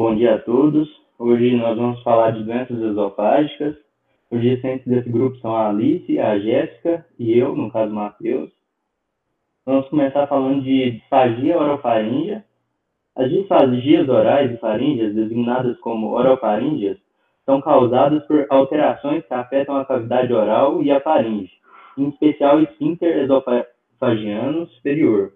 Bom dia a todos. Hoje nós vamos falar de doenças esofágicas. Os discentes desse grupo são a Alice, a Jéssica e eu, no caso Matheus. Vamos começar falando de disfagia orofaríngea. As disfagias orais e faríngeas, designadas como orofaríngeas, são causadas por alterações que afetam a cavidade oral e a faringe, em especial o esfíncter esofagiano superior.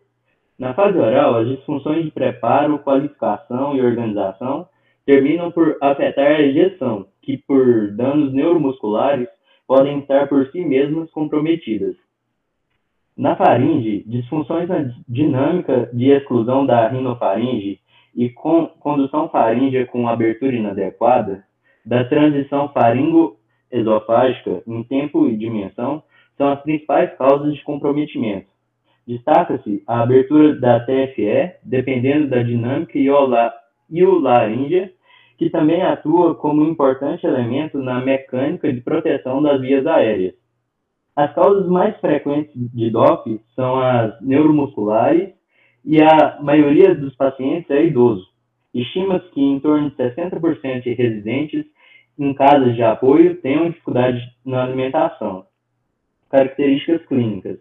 Na fase oral, as disfunções de preparo, qualificação e organização terminam por afetar a ejeção, que, por danos neuromusculares, podem estar por si mesmas comprometidas. Na faringe, disfunções na dinâmica de exclusão da rinofaringe e condução faríngea com abertura inadequada, da transição faringo-esofágica em tempo e dimensão, são as principais causas de comprometimento. Destaca-se a abertura da TFE, dependendo da dinâmica iolaríngea, que também atua como importante elemento na mecânica de proteção das vias aéreas. As causas mais frequentes de DOF são as neuromusculares e a maioria dos pacientes é idoso. Estima-se que em torno de 60% de residentes em casas de apoio tenham dificuldade na alimentação. Características clínicas.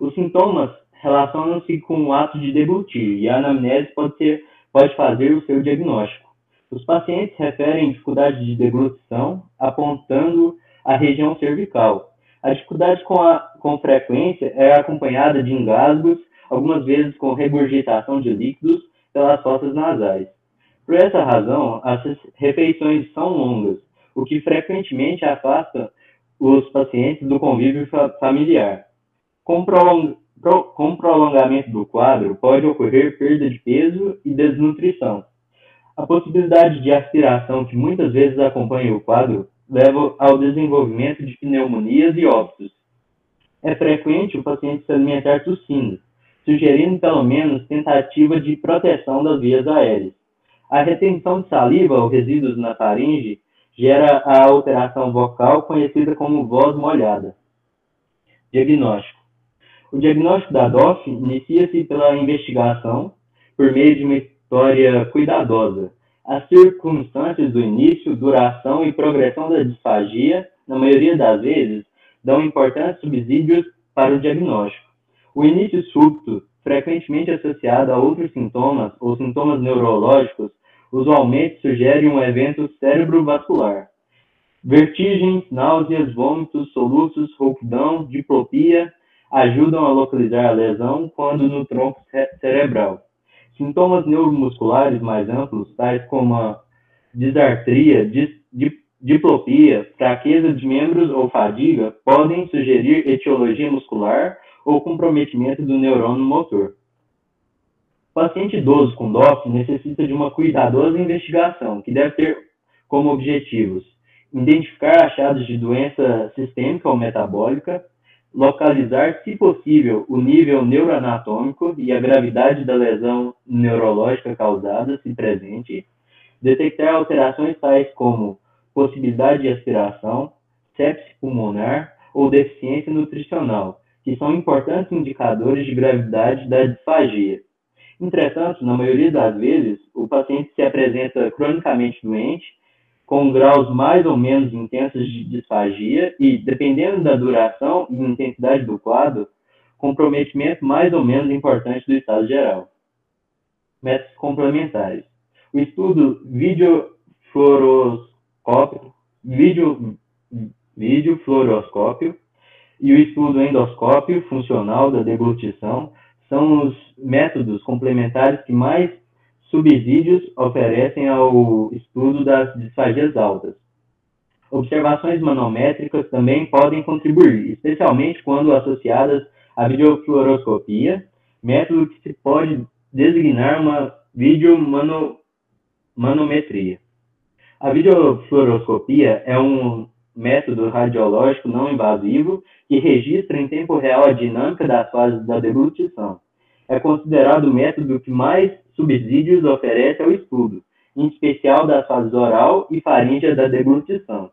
Os sintomas relacionam-se com o ato de deglutir e a anamnese pode, ser, pode fazer o seu diagnóstico. Os pacientes referem dificuldade de deglutição, apontando a região cervical. A dificuldade com, a, com frequência é acompanhada de engasgos, algumas vezes com regurgitação de líquidos pelas fossas nasais. Por essa razão, as refeições são longas, o que frequentemente afasta os pacientes do convívio familiar. Com, prolong, pro, com prolongamento do quadro, pode ocorrer perda de peso e desnutrição. A possibilidade de aspiração que muitas vezes acompanha o quadro leva ao desenvolvimento de pneumonias e óbitos. É frequente o paciente se alimentar tossindo, sugerindo pelo menos tentativa de proteção das vias aéreas. A retenção de saliva ou resíduos na faringe gera a alteração vocal conhecida como voz molhada. Diagnóstico. O diagnóstico da DOF inicia-se pela investigação por meio de uma história cuidadosa. As circunstâncias do início, duração e progressão da disfagia, na maioria das vezes, dão importantes subsídios para o diagnóstico. O início súbito, frequentemente associado a outros sintomas ou sintomas neurológicos, usualmente sugere um evento cerebrovascular. Vertigens, náuseas, vômitos, soluços, rouquidão, diplopia, ajudam a localizar a lesão quando no tronco cerebral. Sintomas neuromusculares mais amplos, tais como a disartria, dis, diplopia, fraqueza de membros ou fadiga, podem sugerir etiologia muscular ou comprometimento do neurônio motor. O paciente idoso com DOP necessita de uma cuidadosa investigação, que deve ter como objetivos identificar achados de doença sistêmica ou metabólica, localizar, se possível, o nível neuroanatômico e a gravidade da lesão neurológica causada, se presente, detectar alterações tais como possibilidade de aspiração, sepse pulmonar ou deficiência nutricional, que são importantes indicadores de gravidade da disfagia. Entretanto, na maioria das vezes, o paciente se apresenta cronicamente doente com graus mais ou menos intensos de disfagia e, dependendo da duração e intensidade do quadro, comprometimento mais ou menos importante do estado geral. Métodos complementares. O estudo videofluoroscópio, video, videofluoroscópio e o estudo endoscópio funcional da deglutição são os métodos complementares que mais subsídios oferecem ao estudo das disfagias altas. Observações manométricas também podem contribuir, especialmente quando associadas à videofluoroscopia, método que se pode designar uma videomanometria. A videofluoroscopia é um método radiológico não invasivo que registra em tempo real a dinâmica das fases da deglutição. É considerado o método que mais subsídios oferece ao estudo, em especial das fases oral e faríngea da deglutição.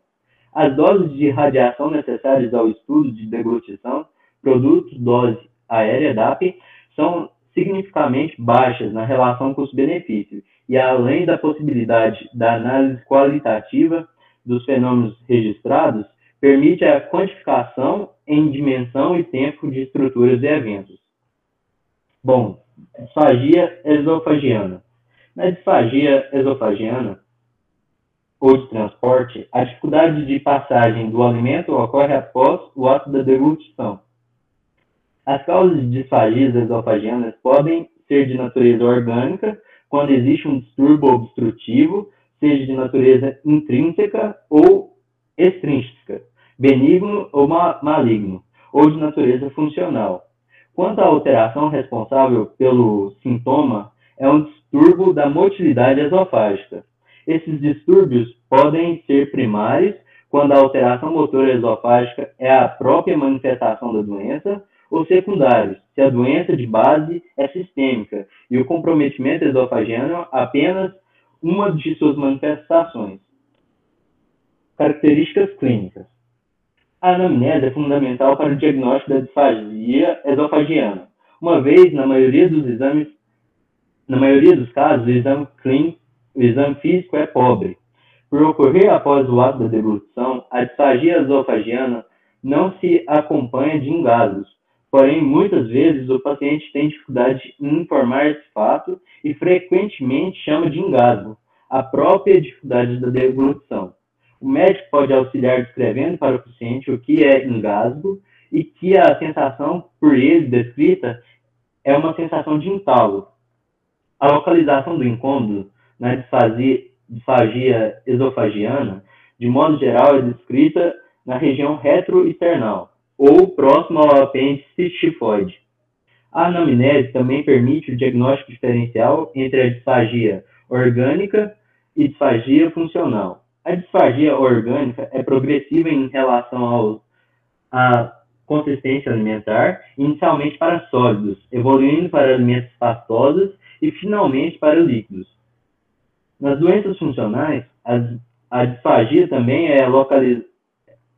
As doses de radiação necessárias ao estudo de deglutição, produtos dose aérea DAP, são significativamente baixas na relação custo-benefício e além da possibilidade da análise qualitativa dos fenômenos registrados, permite a quantificação em dimensão e tempo de estruturas e eventos. Bom, disfagia esofagiana. Na disfagia esofagiana, ou de transporte, a dificuldade de passagem do alimento ocorre após o ato da deglutição. As causas de disfagias esofagianas podem ser de natureza orgânica, quando existe um distúrbio obstrutivo, seja de natureza intrínseca ou extrínseca, benigno ou maligno, ou de natureza funcional. Quanto à alteração responsável pelo sintoma, é um distúrbio da motilidade esofágica. Esses distúrbios podem ser primários, quando a alteração motora esofágica é a própria manifestação da doença, ou secundários, se a doença de base é sistêmica e o comprometimento esofagiano apenas uma de suas manifestações. Características clínicas. A anamnese é fundamental para o diagnóstico da disfagia esofagiana, uma vez, na maioria dos exames, na maioria dos casos, o exame clínico, o exame físico é pobre. Por ocorrer após o ato da deglutição, a disfagia esofagiana não se acompanha de engasgos, porém, muitas vezes o paciente tem dificuldade em informar esse fato e frequentemente chama de engasgo, a própria dificuldade da deglutição. O médico pode auxiliar descrevendo para o paciente o que é engasgo e que a sensação por ele descrita é uma sensação de entalo. A localização do incômodo na disfagia, disfagia esofagiana, de modo geral, é descrita na região retroesternal ou próximo ao apêndice tifoide. A anamnese também permite o diagnóstico diferencial entre a disfagia orgânica e disfagia funcional. A disfagia orgânica é progressiva em relação à consistência alimentar, inicialmente para sólidos, evoluindo para alimentos pastosos e finalmente para líquidos. Nas doenças funcionais, a, a disfagia também é, localiz,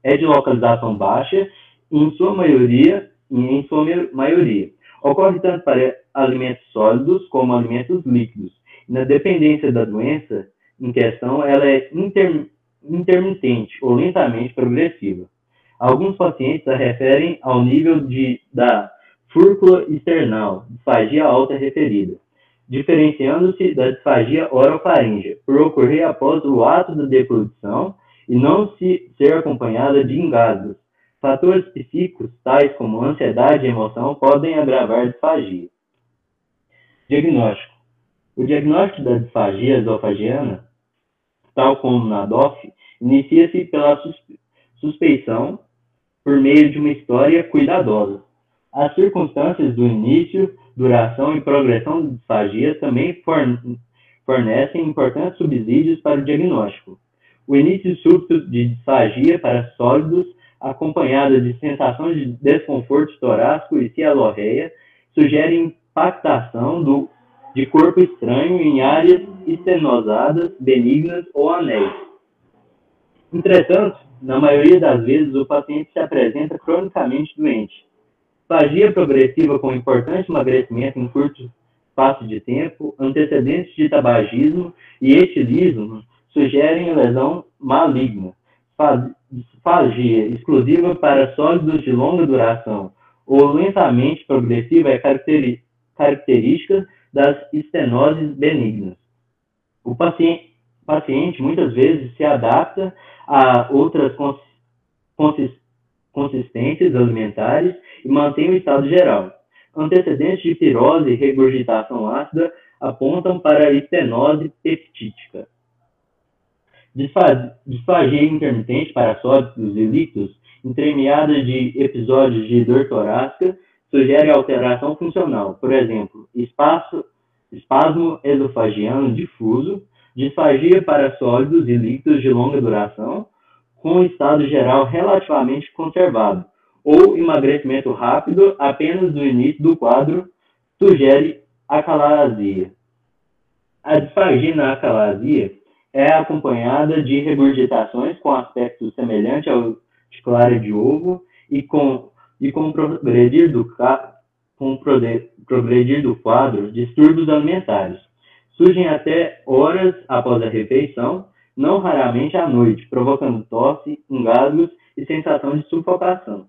é de localização baixa e, em sua maioria, em sua maioria, ocorre tanto para alimentos sólidos como alimentos líquidos. Na dependência da doença, em questão ela é inter, intermitente ou lentamente progressiva. Alguns pacientes a referem ao nível de, da fúrcula external, disfagia alta referida, diferenciando-se da disfagia orofaríngea, por ocorrer após o ato da deglutição e não se ser acompanhada de engasgos, Fatores psíquicos, tais como ansiedade e emoção, podem agravar a disfagia. Diagnóstico. O diagnóstico da disfagia esofagiana, tal como na DOF, inicia-se pela suspeição por meio de uma história cuidadosa. As circunstâncias do início, duração e progressão da disfagia também fornecem importantes subsídios para o diagnóstico. O início súbito de disfagia para sólidos, acompanhada de sensação de desconforto torácico e cialorreia, sugere impactação do, de corpo estranho em áreas estenosadas, benignas ou anéis. Entretanto, na maioria das vezes, o paciente se apresenta cronicamente doente. Fagia progressiva com importante emagrecimento em curto espaço de tempo, antecedentes de tabagismo e etilismo sugerem lesão maligna. Fagia exclusiva para sólidos de longa duração ou lentamente progressiva é característica das estenoses benignas. O paciente, paciente muitas vezes se adapta a outras consistências alimentares e mantém o estado geral. Antecedentes de pirose e regurgitação ácida apontam para a estenose peptítica. Disfagia intermitente para sólidos e líquidos, intermeada de episódios de dor torácica, sugere alteração funcional, por exemplo, espaço, espasmo esofagiano difuso, disfagia para sólidos e líquidos de longa duração, com estado geral relativamente conservado, ou emagrecimento rápido apenas no início do quadro, sugere acalasia. A disfagia na acalasia é acompanhada de regurgitações com aspecto semelhante ao de clara de ovo e com, e com progredir do, com progredir do quadro distúrbios alimentares surgem até horas após a refeição, não raramente à noite, provocando tosse, engasgos e sensação de sufocação.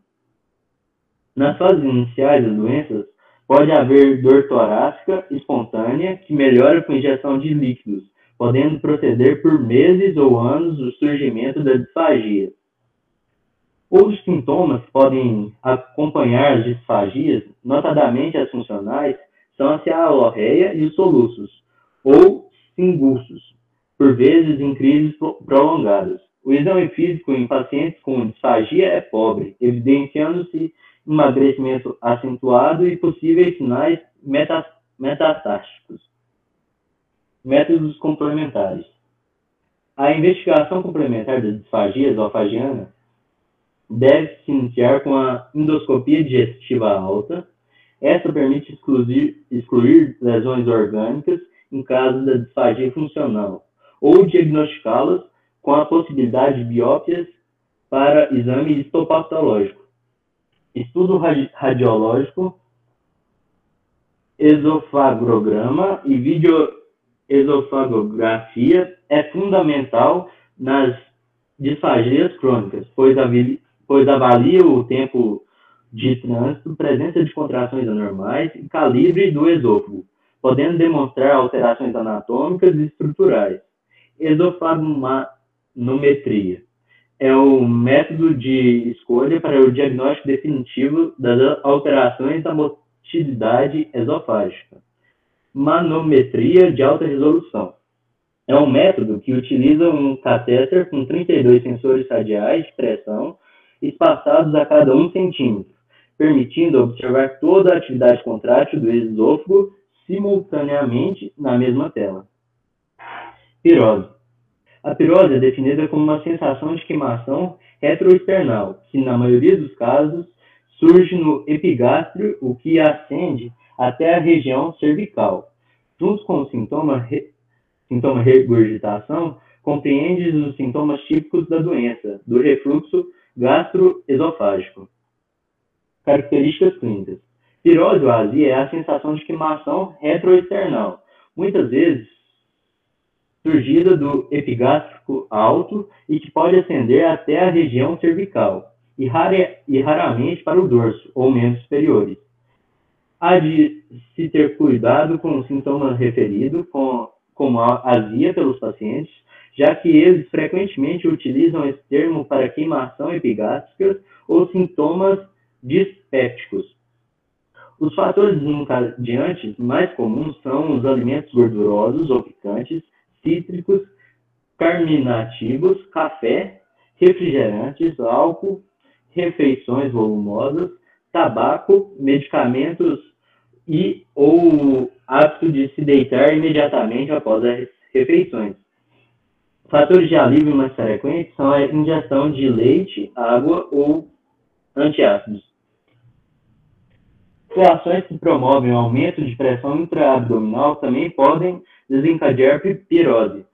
Nas fases iniciais das doenças, pode haver dor torácica espontânea que melhora com injeção de líquidos, podendo proceder por meses ou anos o surgimento da disfagia. Outros sintomas podem acompanhar as disfagias, notadamente as funcionais, são a cialorreia e os soluços, ou singulsos, por vezes em crises prolongadas. O exame físico em pacientes com disfagia é pobre, evidenciando-se emagrecimento acentuado e possíveis sinais metastáticos. Métodos complementares. A investigação complementar da disfagia esofágica deve se iniciar com a endoscopia digestiva alta. Esta permite excluir, excluir lesões orgânicas em caso da disfagia funcional, ou diagnosticá-las com a possibilidade de biópsias para exame histopatológico. Estudo radiológico, esofagograma e videoesofagografia é fundamental nas disfagias crônicas, pois avalia, pois avalia o tempo de trânsito, presença de contrações anormais e calibre do esôfago, podendo demonstrar alterações anatômicas e estruturais. Esofagmanometria é o método de escolha para o diagnóstico definitivo das alterações da motilidade esofágica. Manometria de alta resolução é um método que utiliza um catéter com 32 sensores radiais de pressão espaçados a cada um centímetro, permitindo observar toda a atividade contrátil do esôfago simultaneamente na mesma tela. Pirose. A pirose é definida como uma sensação de queimação retroesternal, que na maioria dos casos surge no epigástrio, o que ascende até a região cervical. Junto com o sintoma, re... sintoma regurgitação, compreende os sintomas típicos da doença, do refluxo gastroesofágico. Características clínicas. Pirose ou azia é a sensação de queimação retroesternal, muitas vezes surgida do epigástrico alto e que pode ascender até a região cervical, e, rara, e raramente para o dorso ou membros superiores. Há de se ter cuidado com o sintoma referido, com, como a azia pelos pacientes, já que eles frequentemente utilizam esse termo para queimação epigástrica ou sintomas dispépticos. Os fatores desencadeantes mais comuns são os alimentos gordurosos ou picantes, cítricos, carminativos, café, refrigerantes, álcool, refeições volumosas, tabaco, medicamentos e ou hábito de se deitar imediatamente após as refeições. Fatores de alívio mais frequentes são a ingestão de leite, água ou antiácidos. Situações que promovem o aumento de pressão intraabdominal também podem desencadear pirose,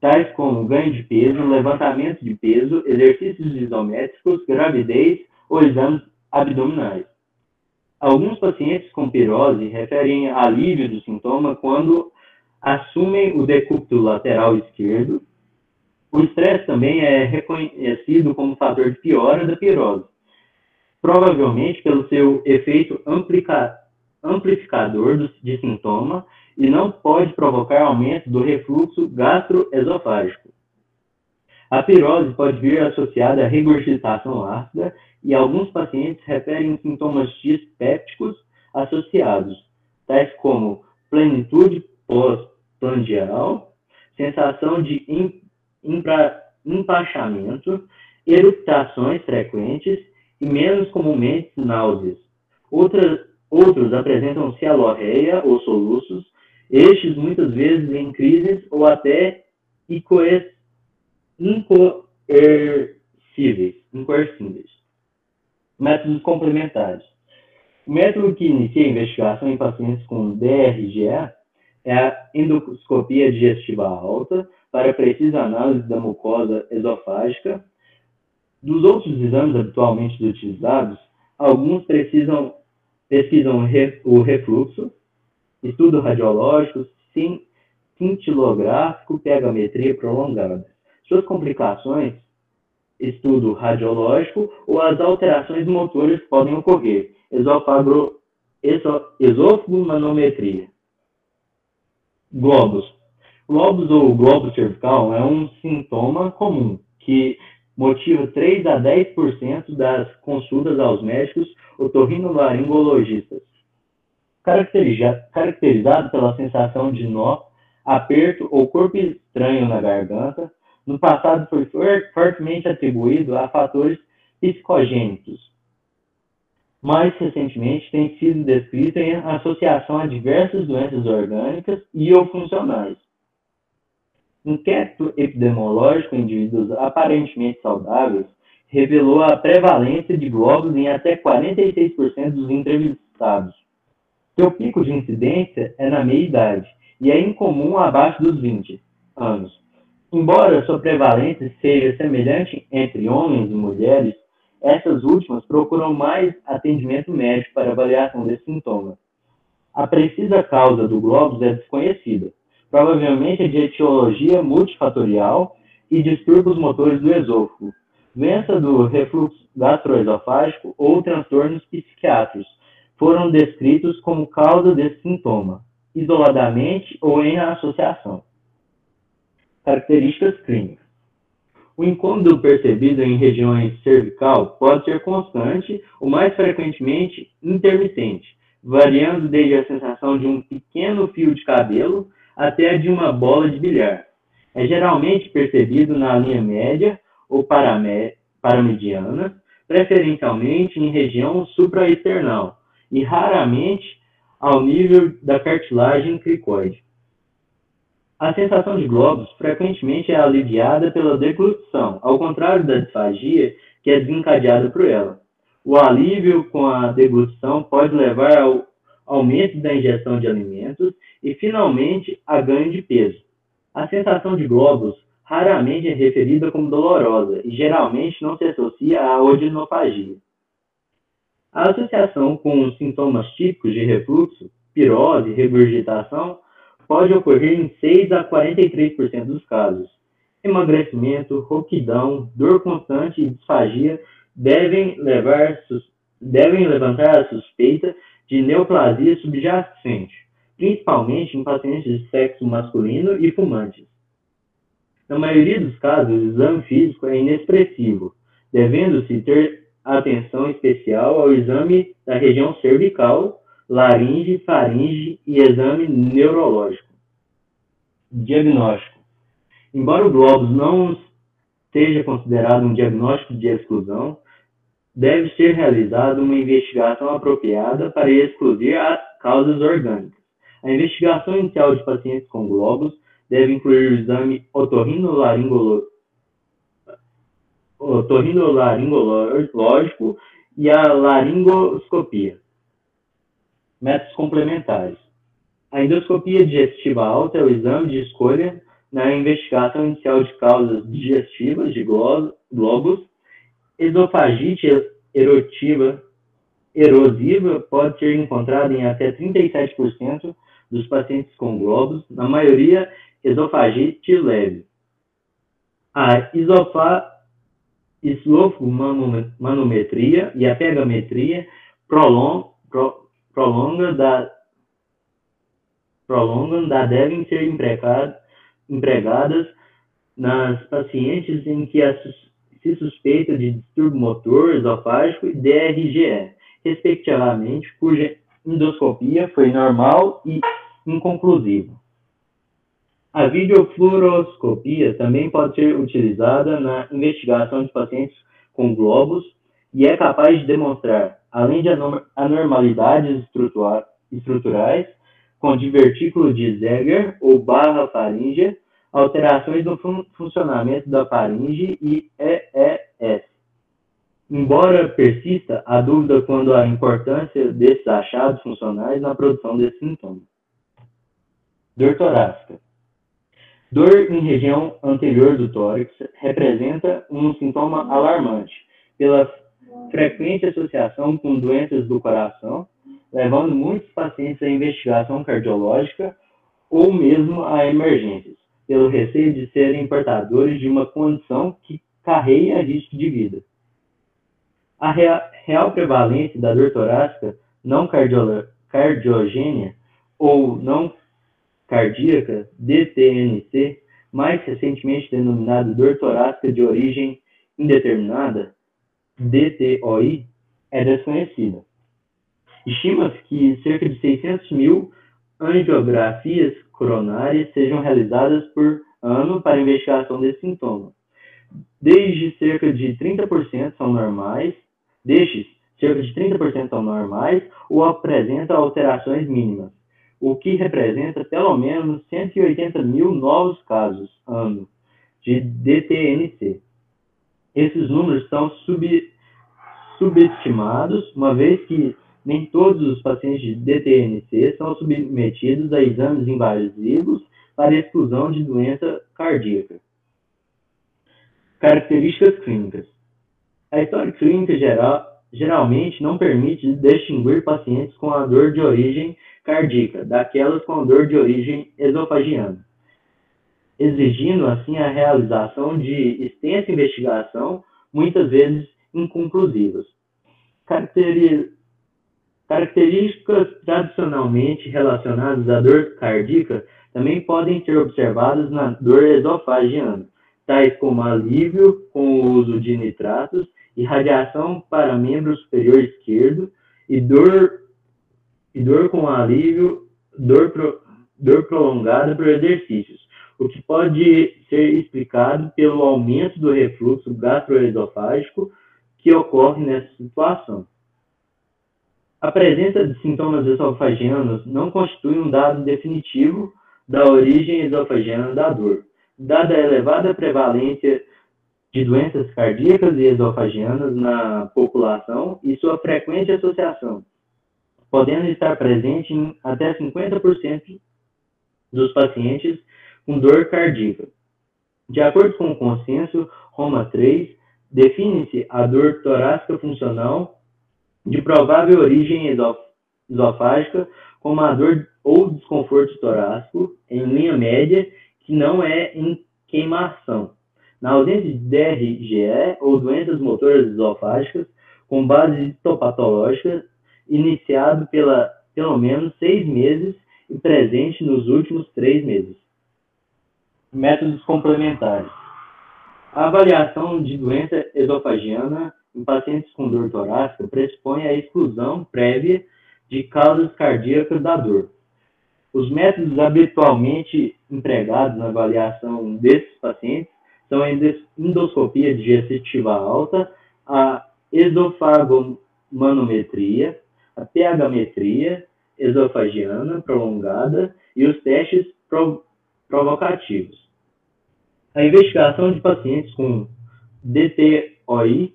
tais como ganho de peso, levantamento de peso, exercícios isométricos, gravidez ou exames abdominais. Alguns pacientes com pirose referem alívio do sintoma quando assumem o decúbito lateral esquerdo. O estresse também é reconhecido como fator de piora da pirose, provavelmente pelo seu efeito amplificador de sintoma e não pode provocar aumento do refluxo gastroesofágico. A pirose pode vir associada à regurgitação ácida e alguns pacientes referem sintomas dispépticos associados, tais como plenitude pós-prandial, sensação de empachamento, eruptações frequentes e menos comumente náuseas. Outras, outros apresentam cialorreia ou soluços, estes muitas vezes em crises ou até incoercíveis. incoercíveis. Métodos complementares. O método que inicia a investigação em pacientes com DRGE é a endoscopia digestiva alta para precisa análise da mucosa esofágica. Dos outros exames habitualmente utilizados, alguns precisam pesquisam o refluxo, estudo radiológico, cintilográfico, pegametria prolongada. Suas complicações, estudo radiológico ou as alterações motoras podem ocorrer, esôfago, esofagomanometria. Globos. Globos ou globo cervical é um sintoma comum que motiva 3 a 10% das consultas aos médicos otorrinolaringologistas caracterizado pela sensação de nó, aperto ou corpo estranho na garganta, no passado foi fortemente atribuído a fatores psicogênicos. Mais recentemente, tem sido descrito em associação a diversas doenças orgânicas e ou funcionais. Inquérito epidemiológico em indivíduos aparentemente saudáveis revelou a prevalência de glóbulos em até 46% dos entrevistados. Seu pico de incidência é na meia-idade e é incomum abaixo dos 20 anos. Embora sua prevalência seja semelhante entre homens e mulheres, essas últimas procuram mais atendimento médico para avaliação desse sintoma. A precisa causa do glóbulo é desconhecida, provavelmente de etiologia multifatorial e distúrbios motores do esôfago, doença do refluxo gastroesofágico ou transtornos psiquiátricos, foram descritos como causa desse sintoma, isoladamente ou em associação. Características clínicas. O incômodo percebido em regiões cervical pode ser constante ou mais frequentemente intermitente, variando desde a sensação de um pequeno fio de cabelo até a de uma bola de bilhar. É geralmente percebido na linha média ou paramediana, preferencialmente em região supraesternal, e raramente ao nível da cartilagem cricoide. A sensação de globos frequentemente é aliviada pela deglutição, ao contrário da disfagia, que é desencadeada por ela. O alívio com a deglutição pode levar ao aumento da ingestão de alimentos e, finalmente, a ganho de peso. A sensação de globos raramente é referida como dolorosa e geralmente não se associa à odinofagia. A associação com sintomas típicos de refluxo, pirose e regurgitação pode ocorrer em 6 a 43% dos casos. Emagrecimento, rouquidão, dor constante e disfagia devem, levar, devem levantar a suspeita de neoplasia subjacente, principalmente em pacientes de sexo masculino e fumantes. Na maioria dos casos, o exame físico é inexpressivo, devendo-se ter atenção especial ao exame da região cervical, laringe, faringe e exame neurológico. Diagnóstico. Embora o globus não seja considerado um diagnóstico de exclusão, deve ser realizada uma investigação apropriada para excluir as causas orgânicas. A investigação inicial de pacientes com globos deve incluir o exame otorrinolaringológico e a laringoscopia. Métodos complementares. A endoscopia digestiva alta é o exame de escolha na investigação inicial de causas digestivas de globos. Esofagite erotiva, erosiva pode ser encontrada em até 37% dos pacientes com globos, na maioria esofagite leve. A isofa, manometria e a pegametria prolong, pro, prolonga da, prolongam da devem ser empregadas nas pacientes em que se suspeita de distúrbio motor esofágico e DRGE, respectivamente, cuja endoscopia foi normal e inconclusiva. A videofluoroscopia também pode ser utilizada na investigação de pacientes com globos e é capaz de demonstrar, além de anormalidades estruturais, com divertículo de Zeger ou barra faríngea, alterações no fun funcionamento da faringe e EES. Embora persista a dúvida quanto à importância desses achados funcionais na produção desse sintoma. Dor torácica. Dor em região anterior do tórax representa um sintoma alarmante pela frequente associação com doenças do coração, levando muitos pacientes à investigação cardiológica ou mesmo a emergências, pelo receio de serem portadores de uma condição que carreia risco de vida. A real prevalência da dor torácica não cardiogênia ou não cardíaca, DTNC, mais recentemente denominada dor torácica de origem indeterminada, DTOI, é desconhecida. Estima-se que cerca de 600 mil angiografias coronárias sejam realizadas por ano para investigação desse sintoma. Desde cerca de 30% são normais, destes, cerca de 30% são normais ou apresentam alterações mínimas o que representa pelo menos 180 mil novos casos ano de DTNC. Esses números são sub, subestimados, uma vez que nem todos os pacientes de DTNC são submetidos a exames invasivos para exclusão de doença cardíaca. Características clínicas. A história clínica geral, geralmente não permite distinguir pacientes com a dor de origem cardíaca daquelas com dor de origem esofagiana, exigindo assim a realização de extensa investigação, muitas vezes inconclusivas. Características tradicionalmente relacionadas à dor cardíaca também podem ser observadas na dor esofagiana, tais como alívio com o uso de nitratos, irradiação para membro superior esquerdo e dor e dor com alívio, dor, pro, dor prolongada por exercícios, o que pode ser explicado pelo aumento do refluxo gastroesofágico que ocorre nessa situação. A presença de sintomas esofagianos não constitui um dado definitivo da origem esofagiana da dor, dada a elevada prevalência de doenças cardíacas e esofagianas na população e sua frequente associação podendo estar presente em até 50% dos pacientes com dor cardíaca. De acordo com o consenso Roma 3, define-se a dor torácica funcional de provável origem esofágica como a dor ou desconforto torácico em linha média que não é em queimação. Na ausência de DRGE ou doenças motoras esofágicas com base histopatológica, iniciado pela pelo menos seis meses e presente nos últimos três meses. Métodos complementares. A avaliação de doença esofagiana em pacientes com dor torácica pressupõe a exclusão prévia de causas cardíacas da dor. Os métodos habitualmente empregados na avaliação desses pacientes são a endoscopia digestiva alta, a esofagomanometria, a pH-metria esofagiana prolongada e os testes provocativos. A investigação de pacientes com DTOI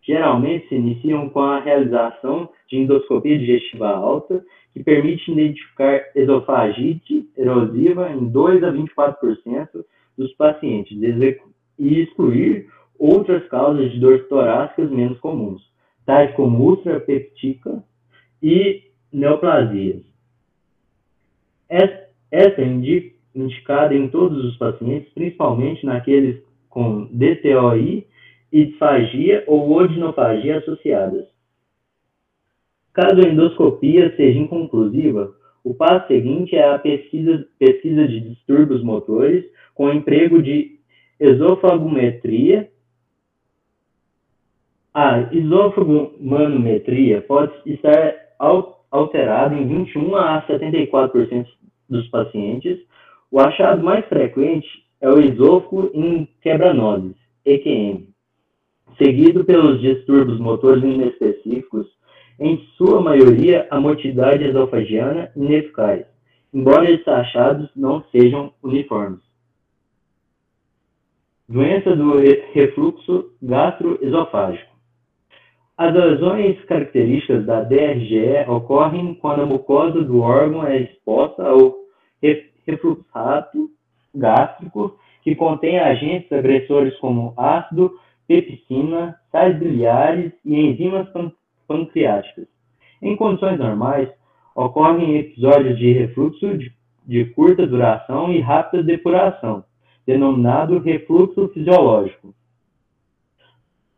geralmente se iniciam com a realização de endoscopia digestiva alta, que permite identificar esofagite erosiva em 2 a 24% dos pacientes e excluir outras causas de dores torácicas menos comuns, tais como úlcera peptítica e neoplasias. Essa indica indicada em todos os pacientes, principalmente naqueles com DTOI disfagia ou odinofagia associadas. Caso a endoscopia seja inconclusiva, o passo seguinte é a pesquisa, pesquisa de distúrbios motores com emprego de esofagometria. A esofagomanometria pode estar alterada em 21 a 74% dos pacientes, o achado mais frequente é o esôfago em quebranoses, EQM, seguido pelos distúrbios motores inespecíficos, em sua maioria a motilidade esofagiana ineficaz, embora esses achados não sejam uniformes. Doença do refluxo gastroesofágico. As lesões características da DRGE ocorrem quando a mucosa do órgão é exposta ao refluxato gástrico, que contém agentes agressores como ácido, pepsina, sais biliares e enzimas pancreáticas. Em condições normais, ocorrem episódios de refluxo de, de curta duração e rápida depuração, denominado refluxo fisiológico.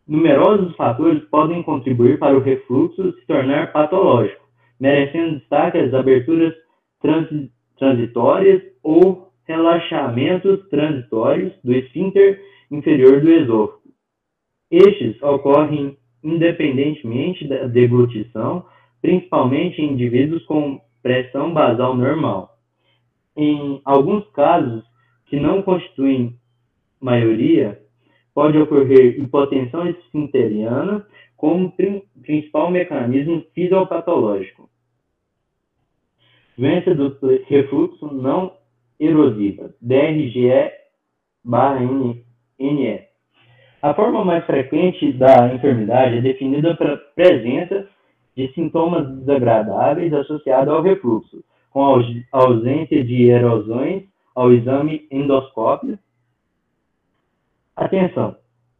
Numerosos fatores podem contribuir para o refluxo se tornar patológico, merecendo destaque as aberturas transitórias transitórias ou relaxamentos transitórios do esfíncter inferior do esôfago. Estes ocorrem independentemente da deglutição, principalmente em indivíduos com pressão basal normal. Em alguns casos, que não constituem maioria, pode ocorrer hipotensão esfinteriana como principal mecanismo fisiopatológico doença do refluxo não erosiva, DRGE-NE. A forma mais frequente da enfermidade é definida pela presença de sintomas desagradáveis associados ao refluxo, com a ausência de erosões ao exame endoscópio. Atenção,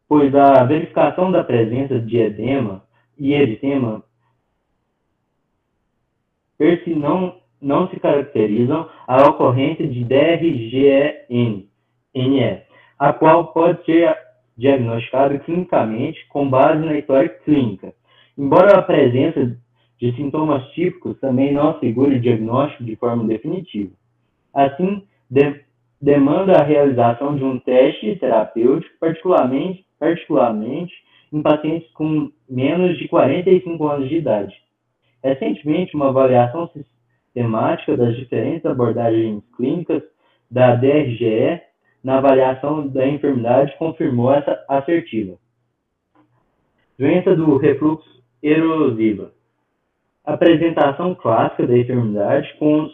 pois a verificação da presença de edema e eritema não não se caracterizam a ocorrência de DRGN, a qual pode ser diagnosticado clinicamente com base na história clínica. Embora a presença de sintomas típicos também não assegure o diagnóstico de forma definitiva. Assim, de, demanda a realização de um teste terapêutico, particularmente, particularmente em pacientes com menos de 45 anos de idade. Recentemente, uma avaliação temática das diferentes abordagens clínicas da DRGE na avaliação da enfermidade confirmou essa assertiva. Doença do refluxo erosiva. Apresentação clássica da enfermidade com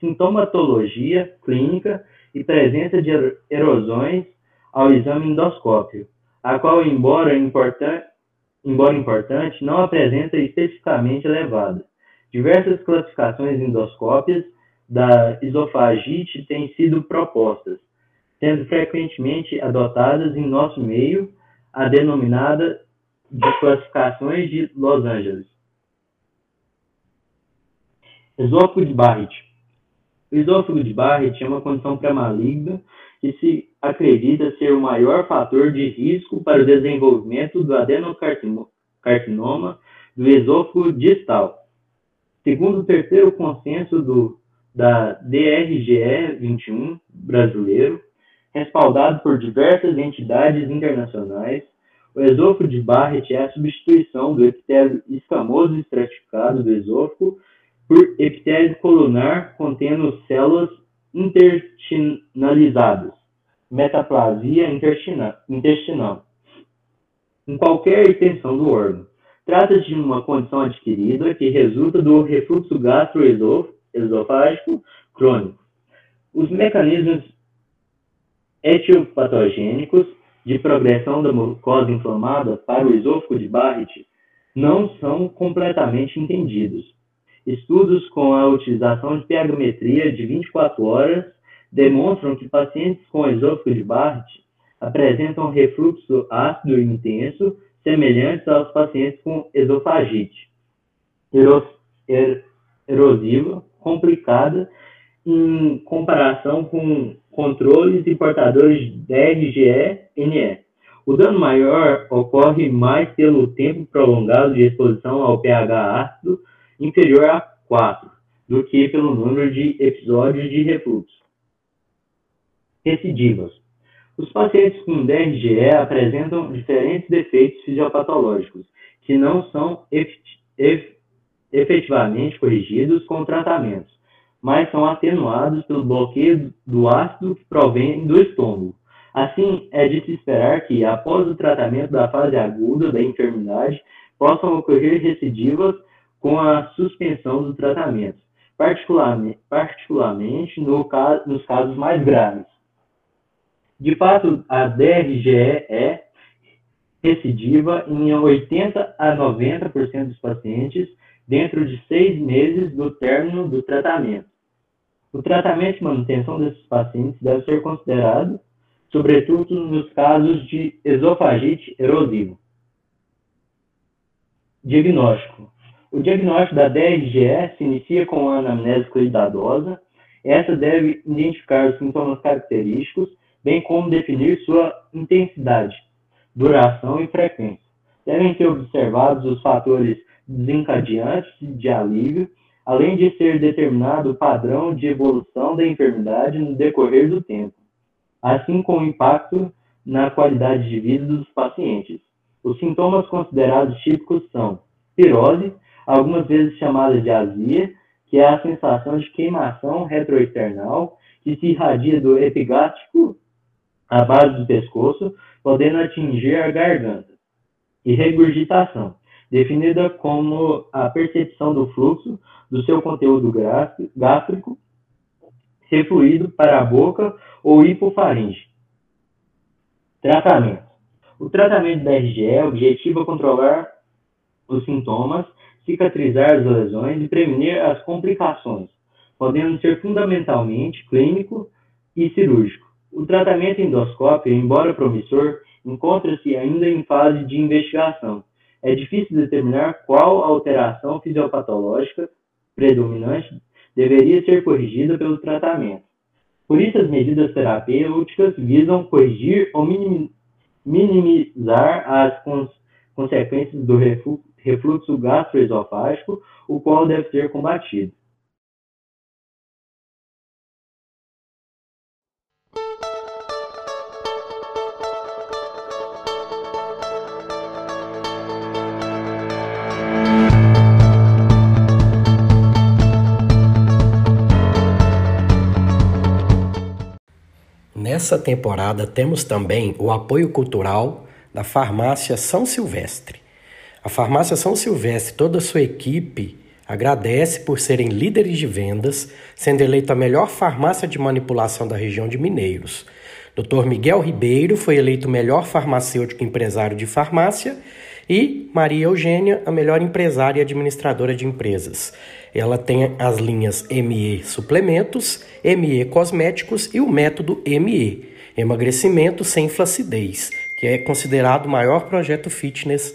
sintomatologia clínica e presença de erosões ao exame endoscópio, a qual, embora, importan embora importante, não apresenta especificamente elevada. Diversas classificações endoscópias da esofagite têm sido propostas, sendo frequentemente adotadas em nosso meio a denominada de classificações de Los Angeles. Esôfago de Barrett. O esôfago de Barrett é uma condição pré-maligna que se acredita ser o maior fator de risco para o desenvolvimento do adenocarcinoma do esôfago distal. Segundo o terceiro consenso do da DRGE 21 brasileiro, respaldado por diversas entidades internacionais, o esôfago de Barrett é a substituição do epitélio escamoso estratificado do esôfago por epitélio colunar contendo células intestinalizadas, metaplasia intestinal, em qualquer extensão do órgão. Trata-se de uma condição adquirida que resulta do refluxo gastroesofágico crônico. Os mecanismos etiopatogênicos de progressão da mucosa inflamada para o esôfago de Barrett não são completamente entendidos. Estudos com a utilização de pH-metria de 24 horas demonstram que pacientes com esôfago de Barrett apresentam refluxo ácido intenso semelhantes aos pacientes com esofagite er, erosiva complicada em comparação com controles e portadores DRGE-NE. O dano maior ocorre mais pelo tempo prolongado de exposição ao pH ácido inferior a 4 do que pelo número de episódios de refluxo. Recidivas. Os pacientes com DRGE apresentam diferentes defeitos fisiopatológicos que não são efetivamente corrigidos com tratamentos mas são atenuados pelo bloqueio do ácido que provém do estômago. Assim, é de se esperar que, após o tratamento da fase aguda da enfermidade, possam ocorrer recidivas com a suspensão do tratamento, particularmente, particularmente no caso, nos casos mais graves. De fato, a DRGE é recidiva em 80 a 90% dos pacientes dentro de seis meses do término do tratamento. O tratamento de manutenção desses pacientes deve ser considerado, sobretudo nos casos de esofagite erosiva. Diagnóstico. O diagnóstico da DRGE se inicia com a anamnese cuidadosa. Essa deve identificar os sintomas característicos, bem como definir sua intensidade, duração e frequência. Devem ser observados os fatores desencadeantes de alívio além de ser determinado o padrão de evolução da enfermidade no decorrer do tempo, assim como o impacto na qualidade de vida dos pacientes. Os sintomas considerados típicos são pirose, algumas vezes chamada de azia, que é a sensação de queimação retroesternal que se irradia do epigástrico à base do pescoço, podendo atingir a garganta, e regurgitação, definida como a percepção do fluxo do seu conteúdo gástrico refluído para a boca ou hipofaringe. Tratamento. O tratamento da RGE objetiva controlar os sintomas, cicatrizar as lesões e prevenir as complicações, podendo ser fundamentalmente clínico e cirúrgico. O tratamento endoscópio, embora promissor, encontra-se ainda em fase de investigação é difícil determinar qual alteração fisiopatológica predominante deveria ser corrigida pelo tratamento. Por isso, as medidas terapêuticas visam corrigir ou minimizar as consequências do refluxo gastroesofágico, o qual deve ser combatido. Nessa temporada temos também o apoio cultural da Farmácia São Silvestre. A Farmácia São Silvestre, toda a sua equipe, agradece por serem líderes de vendas, sendo eleita a melhor farmácia de manipulação da região de Mineiros. Dr. Miguel Ribeiro foi eleito melhor farmacêutico empresário de farmácia e Maria Eugênia, a melhor empresária e administradora de empresas. Ela tem as linhas ME Suplementos, ME Cosméticos e o método ME, Emagrecimento sem Flacidez, que é considerado o maior projeto fitness